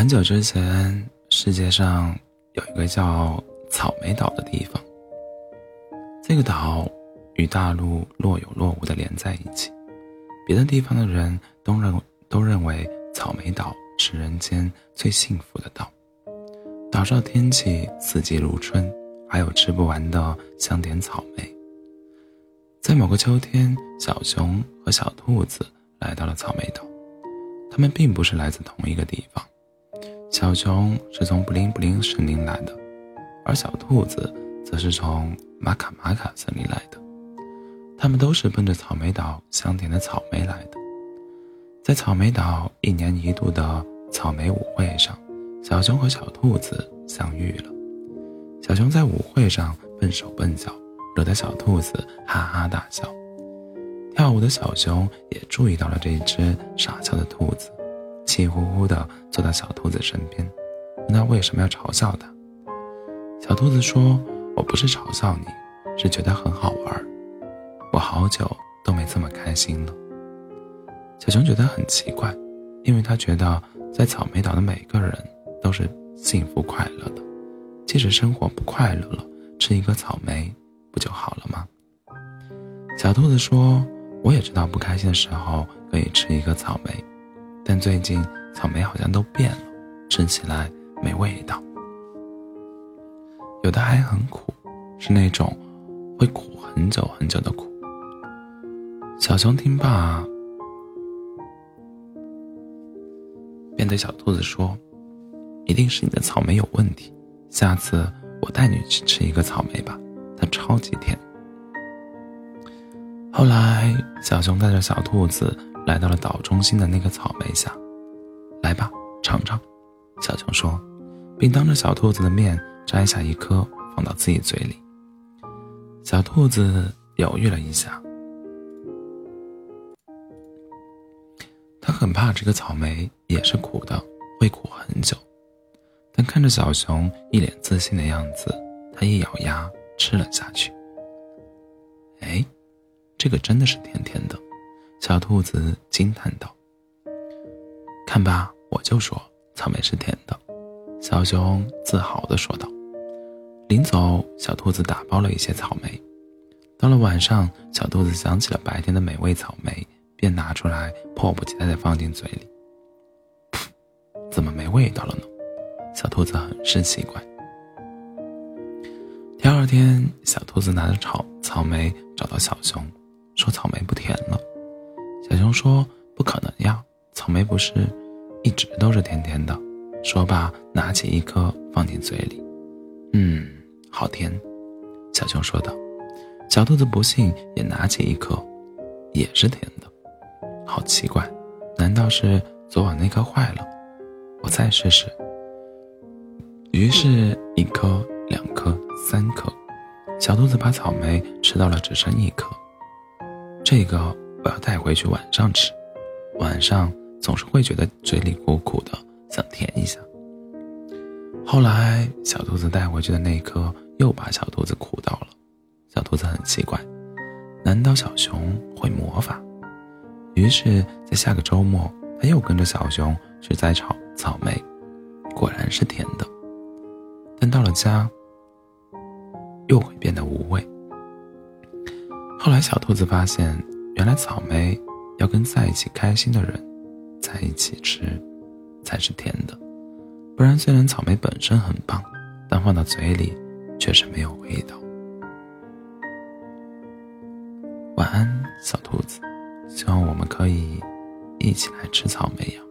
很久之前，世界上有一个叫草莓岛的地方。这个岛与大陆若有若无的连在一起，别的地方的人都认都认为草莓岛是人间最幸福的岛。岛上天气四季如春，还有吃不完的香甜草莓。在某个秋天，小熊和小兔子来到了草莓岛，他们并不是来自同一个地方。小熊是从布灵布灵森林来的，而小兔子则是从马卡马卡森林来的。他们都是奔着草莓岛香甜的草莓来的。在草莓岛一年一度的草莓舞会上，小熊和小兔子相遇了。小熊在舞会上笨手笨脚，惹得小兔子哈哈大笑。跳舞的小熊也注意到了这只傻笑的兔子。气呼呼地坐到小兔子身边，问他为什么要嘲笑他。小兔子说：“我不是嘲笑你，是觉得很好玩。我好久都没这么开心了。”小熊觉得很奇怪，因为他觉得在草莓岛的每个人都是幸福快乐的，即使生活不快乐了，吃一个草莓不就好了吗？小兔子说：“我也知道不开心的时候可以吃一个草莓。”但最近草莓好像都变了，吃起来没味道，有的还很苦，是那种会苦很久很久的苦。小熊听罢，便对小兔子说：“一定是你的草莓有问题，下次我带你去吃一个草莓吧，它超级甜。”后来，小熊带着小兔子。来到了岛中心的那个草莓下，来吧，尝尝。小熊说，并当着小兔子的面摘下一颗放到自己嘴里。小兔子犹豫了一下，他很怕这个草莓也是苦的，会苦很久。但看着小熊一脸自信的样子，他一咬牙吃了下去。哎，这个真的是甜甜的。小兔子惊叹道：“看吧，我就说草莓是甜的。”小熊自豪地说道。临走，小兔子打包了一些草莓。到了晚上，小兔子想起了白天的美味草莓，便拿出来，迫不及待地放进嘴里。噗，怎么没味道了呢？小兔子很是奇怪。第二天，小兔子拿着草草莓找到小熊，说：“草莓不甜了。”小熊说：“不可能呀，草莓不是一直都是甜甜的。”说罢，拿起一颗放进嘴里，“嗯，好甜。”小熊说道。小兔子不信，也拿起一颗，也是甜的。好奇怪，难道是昨晚那颗坏了？我再试试。于是，一颗、两颗、三颗，小兔子把草莓吃到了只剩一颗。这个。我要带回去晚上吃，晚上总是会觉得嘴里苦苦的，想甜一下。后来小兔子带回去的那一颗又把小兔子苦到了，小兔子很奇怪，难道小熊会魔法？于是，在下个周末，他又跟着小熊去摘草草莓，果然是甜的，但到了家又会变得无味。后来，小兔子发现。原来草莓要跟在一起开心的人在一起吃，才是甜的。不然，虽然草莓本身很棒，但放到嘴里却是没有味道。晚安，小兔子，希望我们可以一起来吃草莓呀。